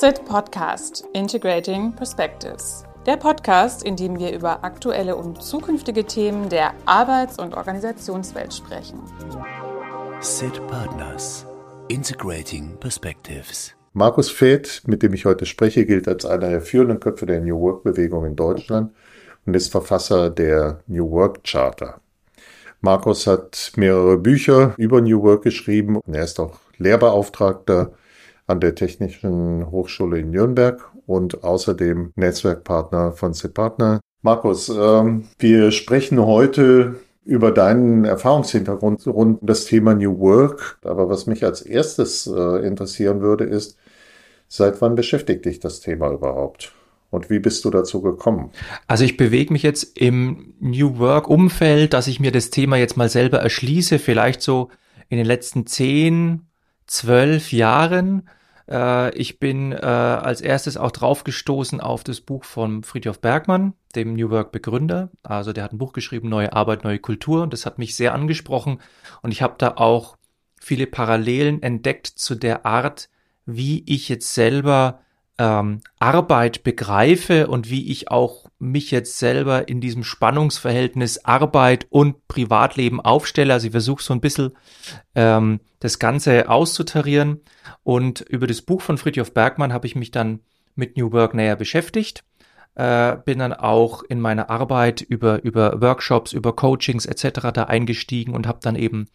SIT Podcast Integrating Perspectives. Der Podcast, in dem wir über aktuelle und zukünftige Themen der Arbeits- und Organisationswelt sprechen. SIT Partners Integrating Perspectives. Markus Feth, mit dem ich heute spreche, gilt als einer der führenden Köpfe der New Work-Bewegung in Deutschland und ist Verfasser der New Work Charter. Markus hat mehrere Bücher über New Work geschrieben und er ist auch Lehrbeauftragter an der Technischen Hochschule in Nürnberg und außerdem Netzwerkpartner von CEPartner. Markus, ähm, wir sprechen heute über deinen Erfahrungshintergrund rund um das Thema New Work. Aber was mich als erstes äh, interessieren würde, ist, seit wann beschäftigt dich das Thema überhaupt? Und wie bist du dazu gekommen? Also ich bewege mich jetzt im New Work-Umfeld, dass ich mir das Thema jetzt mal selber erschließe, vielleicht so in den letzten zehn, zwölf Jahren. Äh, ich bin äh, als erstes auch draufgestoßen auf das Buch von Friedhof Bergmann, dem New Work Begründer. Also der hat ein Buch geschrieben, Neue Arbeit, neue Kultur. Und das hat mich sehr angesprochen. Und ich habe da auch viele Parallelen entdeckt zu der Art, wie ich jetzt selber ähm, Arbeit begreife und wie ich auch mich jetzt selber in diesem Spannungsverhältnis Arbeit und Privatleben aufstelle. Also ich versuche so ein bisschen ähm, das Ganze auszutarieren. Und über das Buch von Friedhof Bergmann habe ich mich dann mit New Work näher beschäftigt. Äh, bin dann auch in meiner Arbeit über, über Workshops, über Coachings etc. da eingestiegen und habe dann eben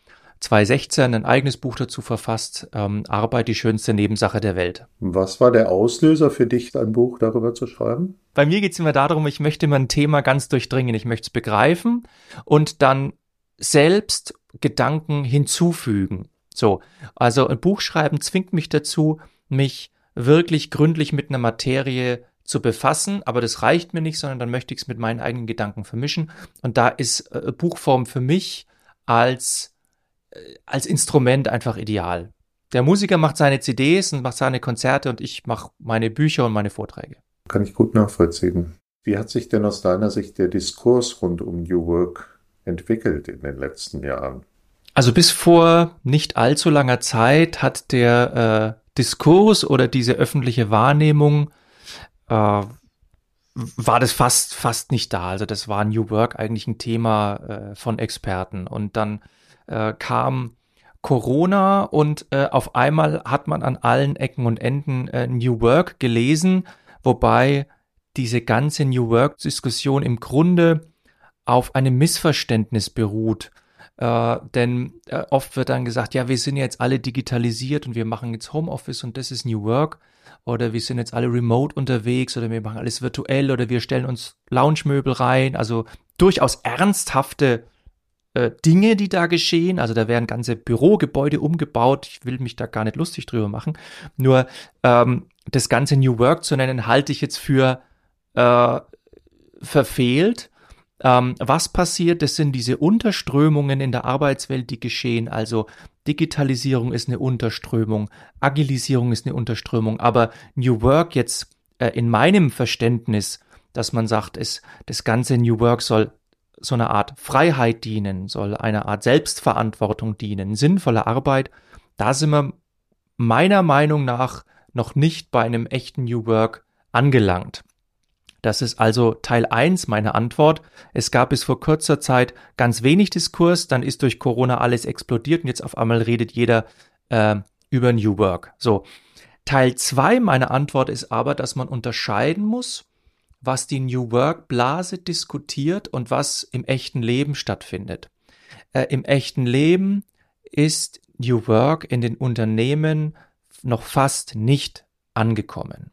2016 ein eigenes Buch dazu verfasst, ähm, Arbeit, die schönste Nebensache der Welt. Was war der Auslöser für dich, ein Buch darüber zu schreiben? Bei mir geht es immer darum, ich möchte mein Thema ganz durchdringen, ich möchte es begreifen und dann selbst Gedanken hinzufügen. So, also ein Buch schreiben zwingt mich dazu, mich wirklich gründlich mit einer Materie zu befassen, aber das reicht mir nicht, sondern dann möchte ich es mit meinen eigenen Gedanken vermischen. Und da ist äh, Buchform für mich als als Instrument einfach ideal. Der Musiker macht seine CDs und macht seine Konzerte und ich mache meine Bücher und meine Vorträge. Kann ich gut nachvollziehen. Wie hat sich denn aus deiner Sicht der Diskurs rund um New Work entwickelt in den letzten Jahren? Also bis vor nicht allzu langer Zeit hat der äh, Diskurs oder diese öffentliche Wahrnehmung äh, war das fast fast nicht da. Also das war New Work eigentlich ein Thema äh, von Experten und dann äh, kam Corona und äh, auf einmal hat man an allen Ecken und Enden äh, New Work gelesen, wobei diese ganze New Work-Diskussion im Grunde auf einem Missverständnis beruht. Äh, denn äh, oft wird dann gesagt, ja, wir sind jetzt alle digitalisiert und wir machen jetzt Homeoffice und das ist New Work. Oder wir sind jetzt alle remote unterwegs oder wir machen alles virtuell oder wir stellen uns Lounge-Möbel rein. Also durchaus ernsthafte äh, Dinge, die da geschehen. Also da werden ganze Bürogebäude umgebaut. Ich will mich da gar nicht lustig drüber machen. Nur ähm, das ganze New Work zu nennen, halte ich jetzt für äh, verfehlt. Ähm, was passiert? Das sind diese Unterströmungen in der Arbeitswelt, die geschehen. Also Digitalisierung ist eine Unterströmung, Agilisierung ist eine Unterströmung, aber New Work jetzt äh, in meinem Verständnis, dass man sagt, ist, das ganze New Work soll so eine Art Freiheit dienen, soll eine Art Selbstverantwortung dienen, sinnvolle Arbeit, da sind wir meiner Meinung nach noch nicht bei einem echten New Work angelangt. Das ist also Teil 1 meiner Antwort. Es gab bis vor kurzer Zeit ganz wenig Diskurs, dann ist durch Corona alles explodiert und jetzt auf einmal redet jeder äh, über New Work. So. Teil 2 meiner Antwort ist aber, dass man unterscheiden muss was die New Work Blase diskutiert und was im echten Leben stattfindet. Äh, Im echten Leben ist New Work in den Unternehmen noch fast nicht angekommen.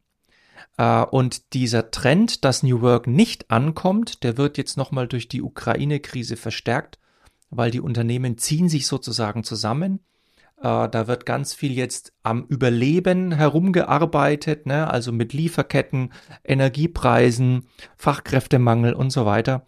Äh, und dieser Trend, dass New Work nicht ankommt, der wird jetzt nochmal durch die Ukraine-Krise verstärkt, weil die Unternehmen ziehen sich sozusagen zusammen da wird ganz viel jetzt am Überleben herumgearbeitet, ne? also mit Lieferketten, Energiepreisen, Fachkräftemangel und so weiter.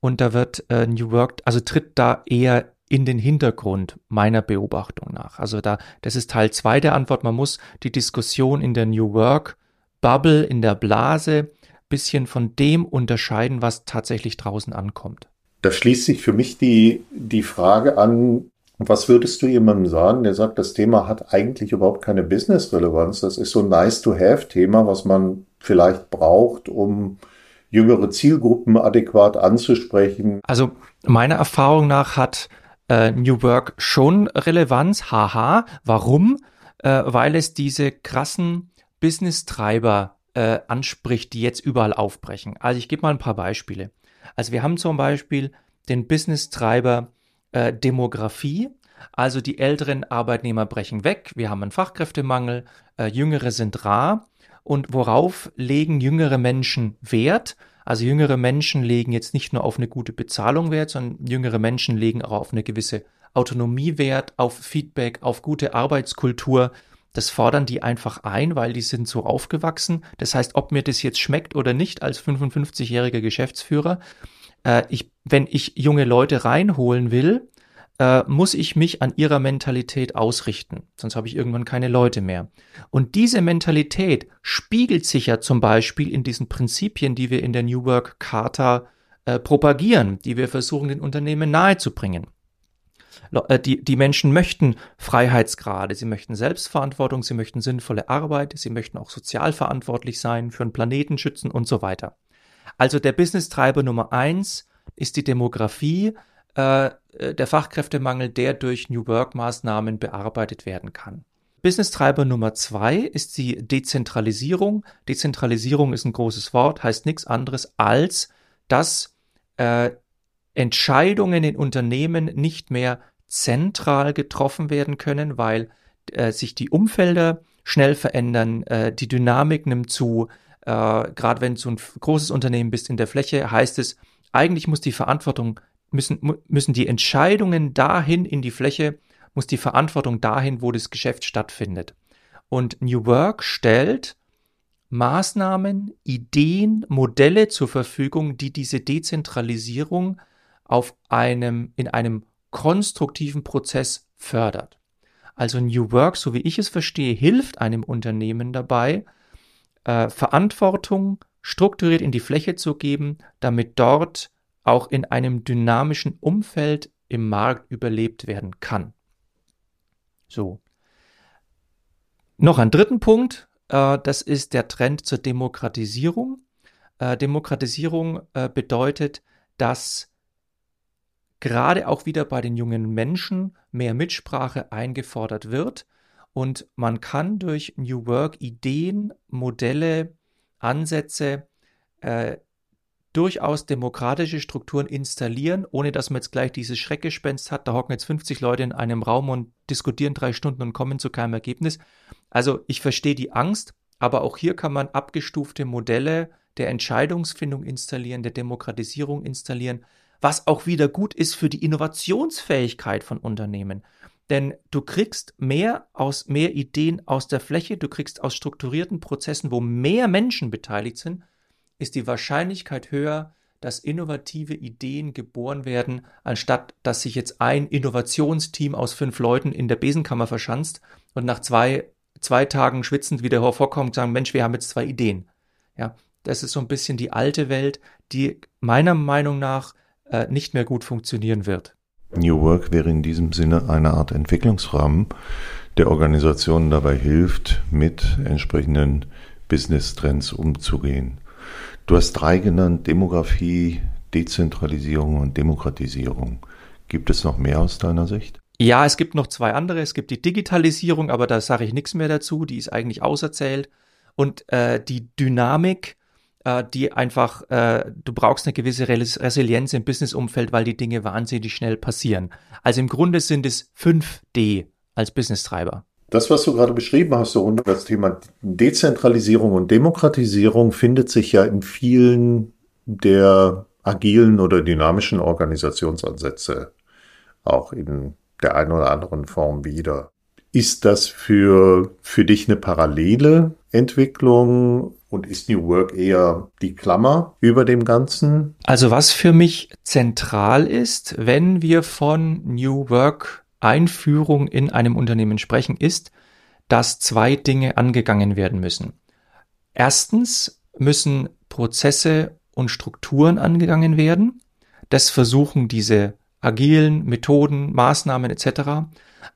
Und da wird äh, New Work, also tritt da eher in den Hintergrund meiner Beobachtung nach. Also da, das ist Teil zwei der Antwort. Man muss die Diskussion in der New Work Bubble, in der Blase, bisschen von dem unterscheiden, was tatsächlich draußen ankommt. Da schließt sich für mich die, die Frage an, Was würdest du jemandem sagen, der sagt, das Thema hat eigentlich überhaupt keine Business-Relevanz? Das ist so ein nice-to-have-Thema, was man vielleicht braucht, um jüngere Zielgruppen adäquat anzusprechen. Also meiner Erfahrung nach hat äh, New Work schon Relevanz. Haha. Warum? Äh, weil es diese krassen Business-Treiber äh, anspricht, die jetzt überall aufbrechen. Also ich gebe mal ein paar Beispiele. Also wir haben zum Beispiel den Business-Treiber äh, Demografie. Also die älteren Arbeitnehmer brechen weg, wir haben einen Fachkräftemangel, äh, Jüngere sind rar. Und worauf legen jüngere Menschen Wert? Also jüngere Menschen legen jetzt nicht nur auf eine gute Bezahlung Wert, sondern jüngere Menschen legen auch auf eine gewisse Autonomie Wert, auf Feedback, auf gute Arbeitskultur. Das fordern die einfach ein, weil die sind so aufgewachsen. Das heißt, ob mir das jetzt schmeckt oder nicht als 55-jähriger Geschäftsführer, äh, ich, wenn ich junge Leute reinholen will, äh, muss ich mich an ihrer Mentalität ausrichten, sonst habe ich irgendwann keine Leute mehr. Und diese Mentalität spiegelt sich ja zum Beispiel in diesen Prinzipien, die wir in der New Work Charta äh, propagieren, die wir versuchen, den Unternehmen nahezubringen. Äh, die, die Menschen möchten Freiheitsgrade, sie möchten Selbstverantwortung, sie möchten sinnvolle Arbeit, sie möchten auch sozial verantwortlich sein, für den Planeten schützen und so weiter. Also der Business-Treiber Nummer eins ist die Demografie, äh, äh, der Fachkräftemangel, der durch New Work-Maßnahmen bearbeitet werden kann. Business-Treiber Nummer zwei ist die Dezentralisierung. Dezentralisierung ist ein großes Wort, heißt nichts anderes als, dass äh, Entscheidungen in Unternehmen nicht mehr zentral getroffen werden können, weil äh, sich die Umfelder schnell verändern, äh, die Dynamik nimmt zu. Äh, Gerade wenn du ein großes Unternehmen bist in der Fläche, heißt es, eigentlich muss die Verantwortung müssen, müssen die Entscheidungen dahin in die Fläche, muss die Verantwortung dahin, wo das Geschäft stattfindet. Und New Work stellt Maßnahmen, Ideen, Modelle zur Verfügung, die diese Dezentralisierung auf einem, in einem konstruktiven Prozess fördert. Also New Work, so wie ich es verstehe, hilft einem Unternehmen dabei, äh, Verantwortung strukturiert in die Fläche zu geben, damit dort auch in einem dynamischen Umfeld im Markt überlebt werden kann. So. Noch ein dritten Punkt, äh, das ist der Trend zur Demokratisierung. Äh, Demokratisierung äh, bedeutet, dass gerade auch wieder bei den jungen Menschen mehr Mitsprache eingefordert wird und man kann durch New Work Ideen, Modelle, Ansätze äh, durchaus demokratische Strukturen installieren, ohne dass man jetzt gleich dieses Schreckgespenst hat. Da hocken jetzt 50 Leute in einem Raum und diskutieren drei Stunden und kommen zu keinem Ergebnis. Also ich verstehe die Angst, aber auch hier kann man abgestufte Modelle der Entscheidungsfindung installieren, der Demokratisierung installieren, was auch wieder gut ist für die Innovationsfähigkeit von Unternehmen. Denn du kriegst mehr aus mehr Ideen aus der Fläche, du kriegst aus strukturierten Prozessen, wo mehr Menschen beteiligt sind, ist die Wahrscheinlichkeit höher, dass innovative Ideen geboren werden, anstatt dass sich jetzt ein Innovationsteam aus fünf Leuten in der Besenkammer verschanzt und nach zwei, zwei Tagen schwitzend wieder hervorkommt und sagen, Mensch, wir haben jetzt zwei Ideen. Ja, das ist so ein bisschen die alte Welt, die meiner Meinung nach äh, nicht mehr gut funktionieren wird. New Work wäre in diesem Sinne eine Art Entwicklungsrahmen, der Organisationen dabei hilft, mit entsprechenden Business-Trends umzugehen. Du hast drei genannt, Demografie, Dezentralisierung und Demokratisierung. Gibt es noch mehr aus deiner Sicht? Ja, es gibt noch zwei andere. Es gibt die Digitalisierung, aber da sage ich nichts mehr dazu. Die ist eigentlich auserzählt. Und äh, die Dynamik, äh, die einfach, äh, du brauchst eine gewisse Resilienz im Businessumfeld, weil die Dinge wahnsinnig schnell passieren. Also im Grunde sind es 5D als Business-Treiber. Das, was du gerade beschrieben hast, so das Thema Dezentralisierung und Demokratisierung, findet sich ja in vielen der agilen oder dynamischen Organisationsansätze auch in der einen oder anderen Form wieder. Ist das für, für dich eine parallele Entwicklung und ist New Work eher die Klammer über dem Ganzen? Also was für mich zentral ist, wenn wir von New Work Einführung in einem Unternehmen sprechen, ist, dass zwei Dinge angegangen werden müssen. Erstens müssen Prozesse und Strukturen angegangen werden. Das versuchen diese agilen Methoden, Maßnahmen etc.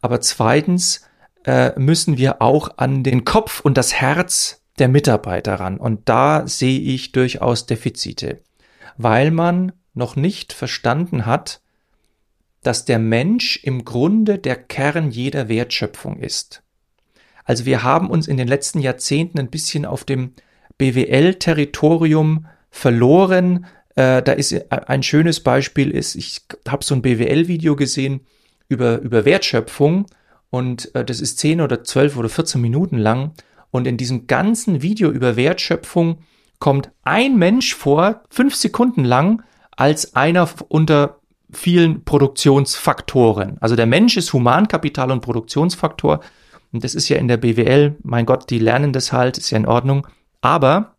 Aber zweitens äh, müssen wir auch an den Kopf und das Herz der Mitarbeiter ran. Und da sehe ich durchaus Defizite, weil man noch nicht verstanden hat, dass der Mensch im Grunde der Kern jeder Wertschöpfung ist. Also wir haben uns in den letzten Jahrzehnten ein bisschen auf dem BWL-Territorium verloren. Äh, da ist ein schönes Beispiel ist, ich habe so ein BWL-Video gesehen über, über Wertschöpfung und äh, das ist 10 oder 12 oder 14 Minuten lang. Und in diesem ganzen Video über Wertschöpfung kommt ein Mensch vor, fünf Sekunden lang, als einer unter vielen Produktionsfaktoren. Also der Mensch ist Humankapital und Produktionsfaktor. Und das ist ja in der BWL, mein Gott, die lernen das halt, ist ja in Ordnung. Aber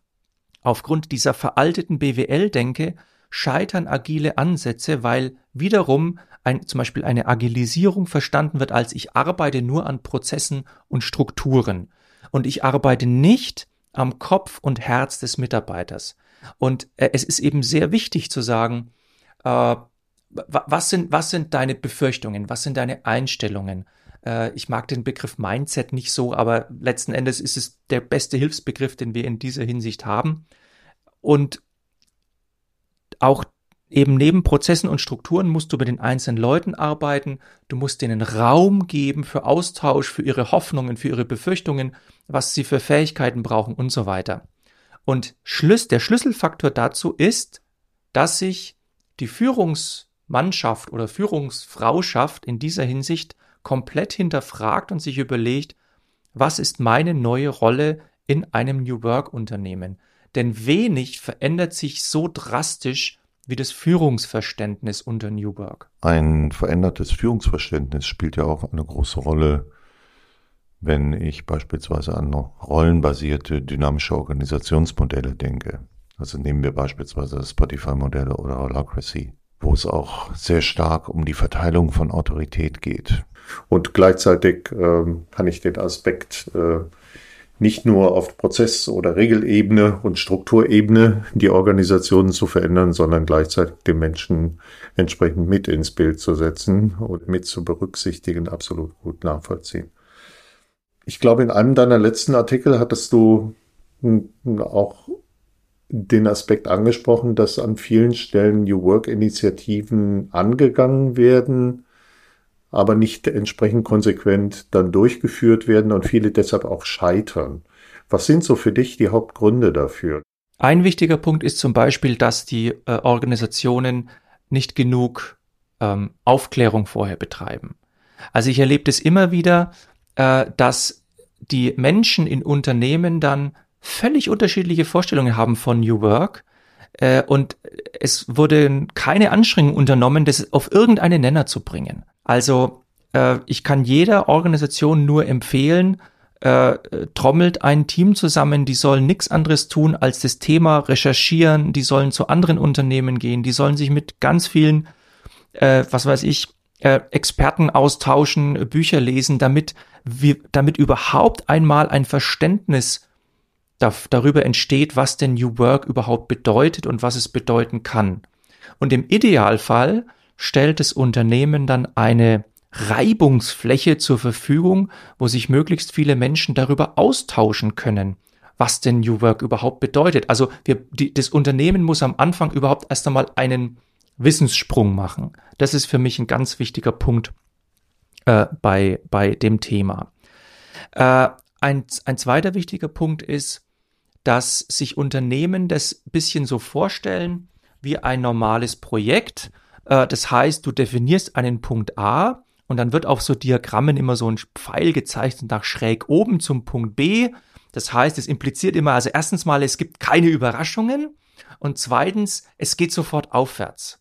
aufgrund dieser veralteten BWL-Denke scheitern agile Ansätze, weil wiederum ein, zum Beispiel eine Agilisierung verstanden wird als ich arbeite nur an Prozessen und Strukturen und ich arbeite nicht am Kopf und Herz des Mitarbeiters. Und äh, es ist eben sehr wichtig zu sagen, äh, was sind, was sind deine Befürchtungen? Was sind deine Einstellungen? Äh, ich mag den Begriff Mindset nicht so, aber letzten Endes ist es der beste Hilfsbegriff, den wir in dieser Hinsicht haben. Und auch eben neben Prozessen und Strukturen musst du mit den einzelnen Leuten arbeiten. Du musst denen Raum geben für Austausch, für ihre Hoffnungen, für ihre Befürchtungen, was sie für Fähigkeiten brauchen und so weiter. Und Schlüss, der Schlüsselfaktor dazu ist, dass sich die Führungsmannschaft oder Führungsfrauschaft in dieser Hinsicht komplett hinterfragt und sich überlegt, was ist meine neue Rolle in einem New Work Unternehmen? Denn wenig verändert sich so drastisch wie das Führungsverständnis unter New Work. Ein verändertes Führungsverständnis spielt ja auch eine große Rolle, wenn ich beispielsweise an rollenbasierte dynamische Organisationsmodelle denke. Also nehmen wir beispielsweise das Spotify-Modell oder Holacracy, wo es auch sehr stark um die Verteilung von Autorität geht. Und gleichzeitig ähm, kann ich den Aspekt äh, nicht nur auf Prozess- oder Regelebene und Strukturebene die Organisationen zu verändern, sondern gleichzeitig den Menschen entsprechend mit ins Bild zu setzen und mit zu berücksichtigen, absolut gut nachvollziehen. Ich glaube, in einem deiner letzten Artikel hattest du auch den Aspekt angesprochen, dass an vielen Stellen New Work Initiativen angegangen werden, aber nicht entsprechend konsequent dann durchgeführt werden und viele deshalb auch scheitern. Was sind so für dich die Hauptgründe dafür? Ein wichtiger Punkt ist zum Beispiel, dass die äh, Organisationen nicht genug ähm, Aufklärung vorher betreiben. Also ich erlebe das immer wieder, äh, dass die Menschen in Unternehmen dann völlig unterschiedliche Vorstellungen haben von New Work äh, und es wurde keine Anstrengung unternommen, das auf irgendeinen Nenner zu bringen. Also äh, ich kann jeder Organisation nur empfehlen, äh, trommelt ein Team zusammen, die sollen nichts anderes tun, als das Thema recherchieren, die sollen zu anderen Unternehmen gehen, die sollen sich mit ganz vielen, äh, was weiß ich, äh, Experten austauschen, Bücher lesen, damit wir, damit überhaupt einmal ein Verständnis da, darüber entsteht, was denn New Work überhaupt bedeutet und was es bedeuten kann. Und im Idealfall stellt das Unternehmen dann eine Reibungsfläche zur Verfügung, wo sich möglichst viele Menschen darüber austauschen können, was denn New Work überhaupt bedeutet. Also wir, die, das Unternehmen muss am Anfang überhaupt erst einmal einen Wissenssprung machen. Das ist für mich ein ganz wichtiger Punkt äh, bei, bei dem Thema. Äh, ein, ein zweiter wichtiger Punkt ist, dass sich Unternehmen das bisschen so vorstellen wie ein normales Projekt, das heißt, du definierst einen Punkt A und dann wird auf so Diagrammen immer so ein Pfeil gezeichnet nach schräg oben zum Punkt B. Das heißt, es impliziert immer, also erstens mal, es gibt keine Überraschungen und zweitens, es geht sofort aufwärts.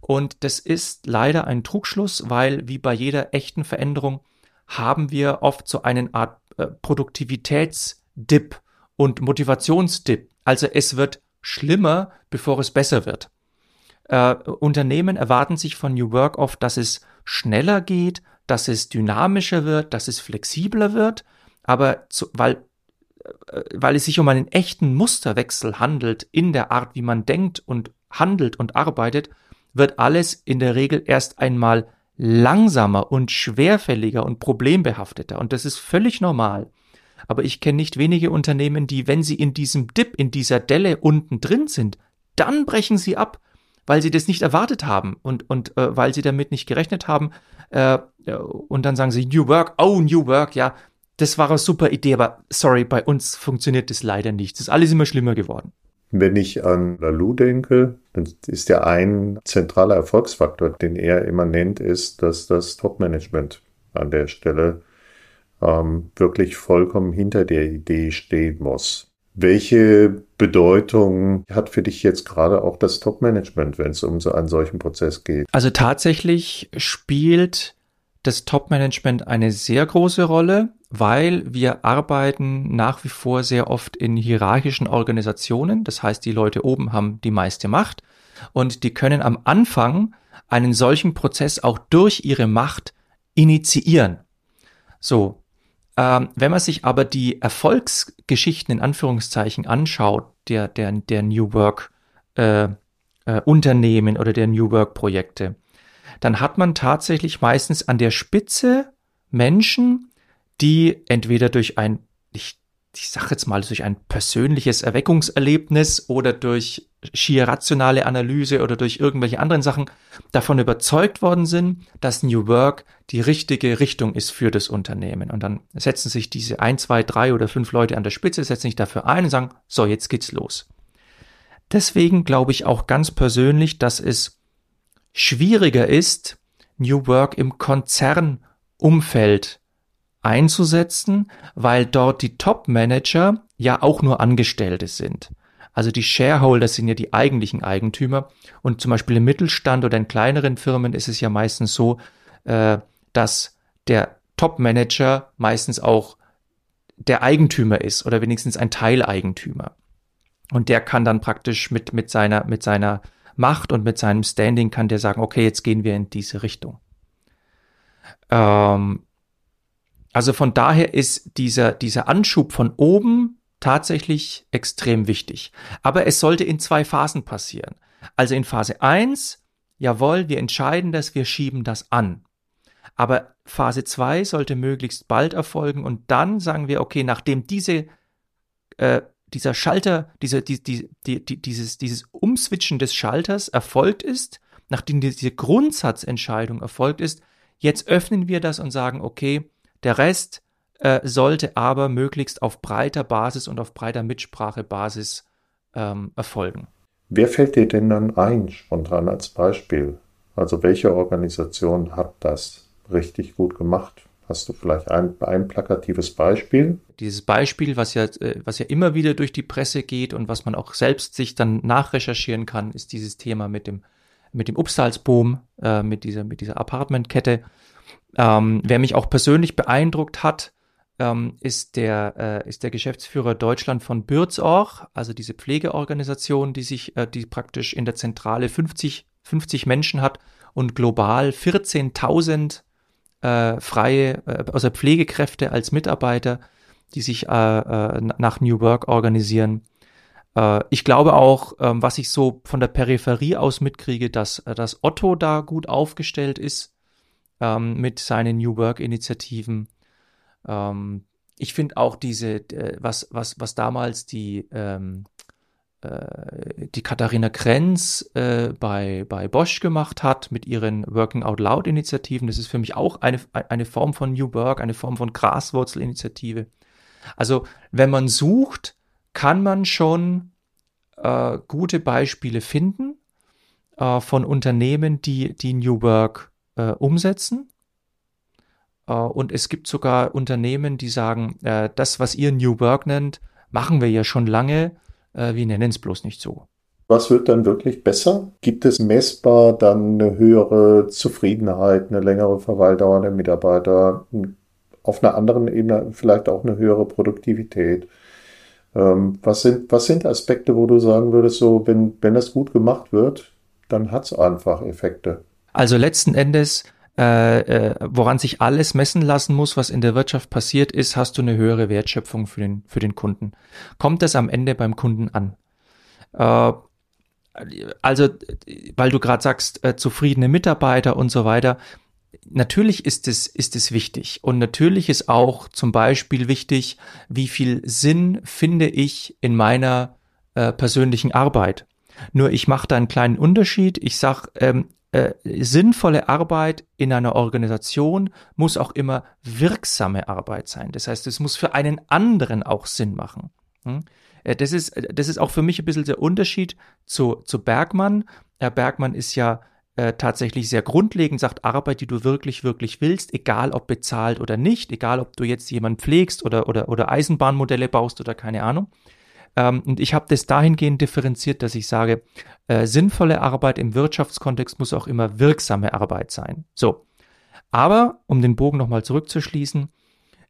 Und das ist leider ein Trugschluss, weil wie bei jeder echten Veränderung haben wir oft so eine Art äh, Produktivitätsdip und Motivationsdip. Also es wird schlimmer, bevor es besser wird. Äh, Unternehmen erwarten sich von New Work oft, dass es schneller geht, dass es dynamischer wird, dass es flexibler wird, aber zu, weil äh, weil es sich um einen echten Musterwechsel handelt in der Art, wie man denkt und handelt und arbeitet, wird alles in der Regel erst einmal langsamer und schwerfälliger und problembehafteter. Und das ist völlig normal. Aber ich kenne nicht wenige Unternehmen, die, wenn sie in diesem Dip, in dieser Delle unten drin sind, dann brechen sie ab, weil sie das nicht erwartet haben und, und äh, weil sie damit nicht gerechnet haben. Äh, und dann sagen sie, New Work, oh, New Work, ja, das war eine super Idee, aber sorry, bei uns funktioniert das leider nicht. Es ist alles immer schlimmer geworden. Wenn ich an Lalou denke, dann ist ja ein zentraler Erfolgsfaktor, den er immer nennt, ist, dass das Top-Management an der Stelle ähm, wirklich vollkommen hinter der Idee stehen muss. Welche Bedeutung hat für dich jetzt gerade auch das Top-Management, wenn es um so einen solchen Prozess geht? Also tatsächlich spielt das Top-Management eine sehr große Rolle weil wir arbeiten nach wie vor sehr oft in hierarchischen Organisationen. Das heißt, die Leute oben haben die meiste Macht und die können am Anfang einen solchen Prozess auch durch ihre Macht initiieren. So, ähm, wenn man sich aber die Erfolgsgeschichten in Anführungszeichen anschaut, der, der, der New Work äh, äh, Unternehmen oder der New Work Projekte, dann hat man tatsächlich meistens an der Spitze Menschen, die entweder durch ein, ich, ich sage jetzt mal, durch ein persönliches Erweckungserlebnis oder durch schier rationale Analyse oder durch irgendwelche anderen Sachen davon überzeugt worden sind, dass New Work die richtige Richtung ist für das Unternehmen. Und dann setzen sich diese ein, zwei, drei oder fünf Leute an der Spitze, setzen sich dafür ein und sagen, so, jetzt geht's los. Deswegen glaube ich auch ganz persönlich, dass es schwieriger ist, New Work im Konzernumfeld einzusetzen, weil dort die Top-Manager ja auch nur Angestellte sind. Also die Shareholder sind ja die eigentlichen Eigentümer. Und zum Beispiel im Mittelstand oder in kleineren Firmen ist es ja meistens so, äh, dass der Top-Manager meistens auch der Eigentümer ist oder wenigstens ein Teileigentümer. Und der kann dann praktisch mit, mit seiner, mit seiner Macht und mit seinem Standing kann der sagen, okay, jetzt gehen wir in diese Richtung. Ähm, also von daher ist dieser, dieser Anschub von oben tatsächlich extrem wichtig. Aber es sollte in zwei Phasen passieren. Also in Phase eins, jawohl, wir entscheiden das, wir schieben das an. Aber Phase zwei sollte möglichst bald erfolgen und dann sagen wir, okay, nachdem diese, äh, dieser Schalter, diese, die, die, die, die, dieses, dieses Umswitchen des Schalters erfolgt ist, nachdem diese Grundsatzentscheidung erfolgt ist, jetzt öffnen wir das und sagen, okay, der Rest äh, sollte aber möglichst auf breiter Basis und auf breiter Mitsprachebasis ähm, erfolgen. Wer fällt dir denn dann ein, spontan als Beispiel? Also welche Organisation hat das richtig gut gemacht? Hast du vielleicht ein, ein plakatives Beispiel? Dieses Beispiel, was ja, äh, was ja immer wieder durch die Presse geht und was man auch selbst sich dann nachrecherchieren kann, ist dieses Thema mit dem, mit dem Upsalzboom, äh, mit dieser, mit dieser Apartmentkette. Ähm, wer mich auch persönlich beeindruckt hat, ähm, ist, der, äh, ist der Geschäftsführer Deutschland von Bürzorch, also diese Pflegeorganisation, die sich, äh, die praktisch in der Zentrale 50, 50 Menschen hat und global 14.000 äh, freie, äh, also Pflegekräfte als Mitarbeiter, die sich äh, äh, nach New Work organisieren. Äh, ich glaube auch, ähm, was ich so von der Peripherie aus mitkriege, dass, äh, dass Otto da gut aufgestellt ist ähm, mit seinen New Work-Initiativen. Ähm, ich finde auch diese, äh, was, was, was damals die, ähm, äh, die Katharina Krenz äh, bei, bei Bosch gemacht hat mit ihren Working Out Loud Initiativen, das ist für mich auch eine, eine Form von New Work, eine Form von Graswurzelinitiative. Also, wenn man sucht, kann man schon äh, gute Beispiele finden äh, von Unternehmen, die, die New Work äh, umsetzen. Äh, und es gibt sogar Unternehmen, die sagen, äh, das, was ihr New Work nennt, machen wir ja schon lange, äh, wir nennen es bloß nicht so. Was wird dann wirklich besser? Gibt es messbar dann eine höhere Zufriedenheit, eine längere Verweildauer der Mitarbeiter, auf einer anderen Ebene vielleicht auch eine höhere Produktivität? Ähm, was, sind, was sind Aspekte, wo du sagen würdest, so, wenn, wenn das gut gemacht wird, dann hat es einfach Effekte? Also letzten Endes, äh, äh, woran sich alles messen lassen muss, was in der Wirtschaft passiert ist, hast du eine höhere Wertschöpfung für den, für den Kunden. Kommt es am Ende beim Kunden an? Äh, also, weil du gerade sagst, äh, zufriedene Mitarbeiter und so weiter. Natürlich ist es, ist es wichtig. Und natürlich ist auch zum Beispiel wichtig, wie viel Sinn finde ich in meiner äh, persönlichen Arbeit. Nur ich mache da einen kleinen Unterschied. Ich sag, ähm, äh, sinnvolle Arbeit in einer Organisation muss auch immer wirksame Arbeit sein. Das heißt, es muss für einen anderen auch Sinn machen. Hm? Äh, das ist, äh, das ist auch für mich ein bisschen der Unterschied zu, zu Bergmann. Herr Bergmann ist ja äh, tatsächlich sehr grundlegend, sagt Arbeit, die du wirklich, wirklich willst, egal ob bezahlt oder nicht, egal ob du jetzt jemanden pflegst oder, oder, oder Eisenbahnmodelle baust oder keine Ahnung. Ähm, und ich habe das dahingehend differenziert, dass ich sage, äh, sinnvolle Arbeit im Wirtschaftskontext muss auch immer wirksame Arbeit sein. So. Aber, um den Bogen nochmal zurückzuschließen,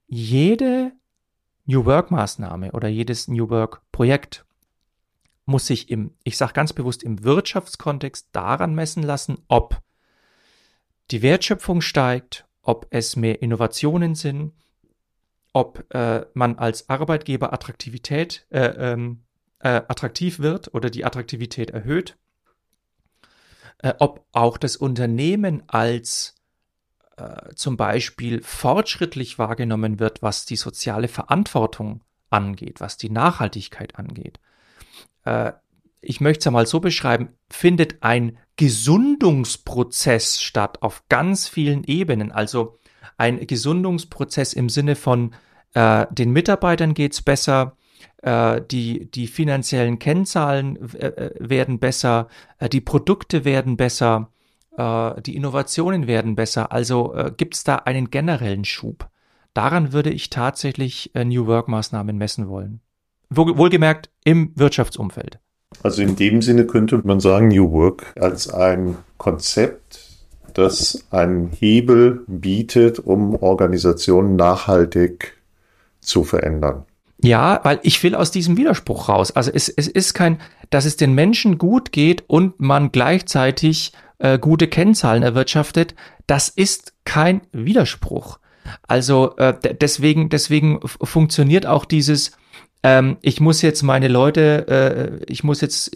jede New Work Maßnahme oder jedes New Work Projekt muss sich im, ich sage ganz bewusst im Wirtschaftskontext daran messen lassen, ob die Wertschöpfung steigt, ob es mehr Innovationen sind, ob äh, man als Arbeitgeber Attraktivität äh, ähm, äh, attraktiv wird oder die Attraktivität erhöht, äh, ob auch das Unternehmen als äh, zum Beispiel fortschrittlich wahrgenommen wird, was die soziale Verantwortung angeht, was die Nachhaltigkeit angeht. Äh, ich möchte es einmal so beschreiben, findet ein Gesundungsprozess statt auf ganz vielen Ebenen. Also ein Gesundungsprozess im Sinne von äh, den Mitarbeitern geht's besser, äh, die, die finanziellen Kennzahlen äh, äh werden besser, äh, die Produkte werden besser, die Innovationen werden besser. Also äh, gibt es da einen generellen Schub. Daran würde ich tatsächlich New Work-Maßnahmen messen wollen. Wohlgemerkt im Wirtschaftsumfeld. Also in dem Sinne könnte man sagen, New Work als ein Konzept, das einen Hebel bietet, um Organisationen nachhaltig zu verändern. Ja, weil ich will aus diesem Widerspruch raus. Also es, es ist kein, dass es den Menschen gut geht und man gleichzeitig äh, gute Kennzahlen erwirtschaftet, das ist kein Widerspruch. Also äh, deswegen, deswegen funktioniert auch dieses, ähm, ich muss jetzt meine Leute, äh, ich muss jetzt,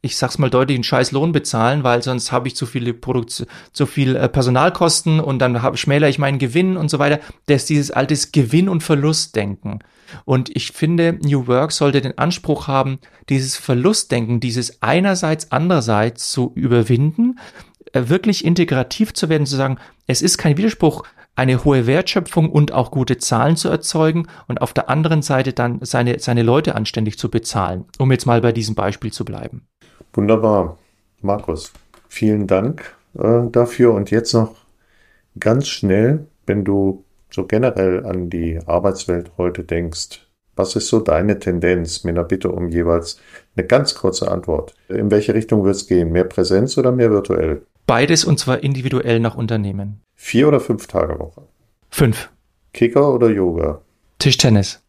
ich sag's mal deutlich, einen scheiß Lohn bezahlen, weil sonst habe ich zu viele Produktion, zu viel äh, Personalkosten und dann hab, schmälere ich meinen Gewinn und so weiter. Das ist dieses altes Gewinn- und Verlustdenken. Und ich finde, New Work sollte den Anspruch haben, dieses Verlustdenken, dieses einerseits, andererseits zu überwinden, wirklich integrativ zu werden, zu sagen, es ist kein Widerspruch, eine hohe Wertschöpfung und auch gute Zahlen zu erzeugen und auf der anderen Seite dann seine, seine Leute anständig zu bezahlen, um jetzt mal bei diesem Beispiel zu bleiben. Wunderbar. Markus, vielen Dank äh, dafür. Und jetzt noch ganz schnell, wenn du so generell an die Arbeitswelt heute denkst, was ist so deine Tendenz? Mit Bitte um jeweils eine ganz kurze Antwort. In welche Richtung wird es gehen? Mehr Präsenz oder mehr virtuell? Beides und zwar individuell nach Unternehmen. Vier oder fünf Tage Woche? Fünf. Kicker oder Yoga? Tischtennis.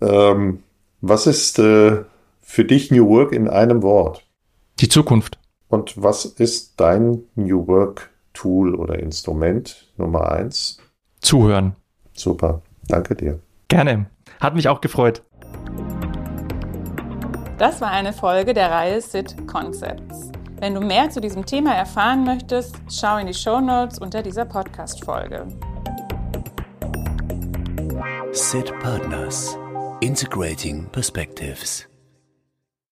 ähm, was ist äh, für dich New Work in einem Wort? Die Zukunft. Und was ist dein New Work Tool oder Instrument Nummer eins? Zuhören. Super. Danke dir. Gerne. Hat mich auch gefreut. Das war eine Folge der Reihe SIT Concepts. Wenn du mehr zu diesem Thema erfahren möchtest, schau in die Show Notes unter dieser Podcast-Folge. SIT Partners Integrating Perspectives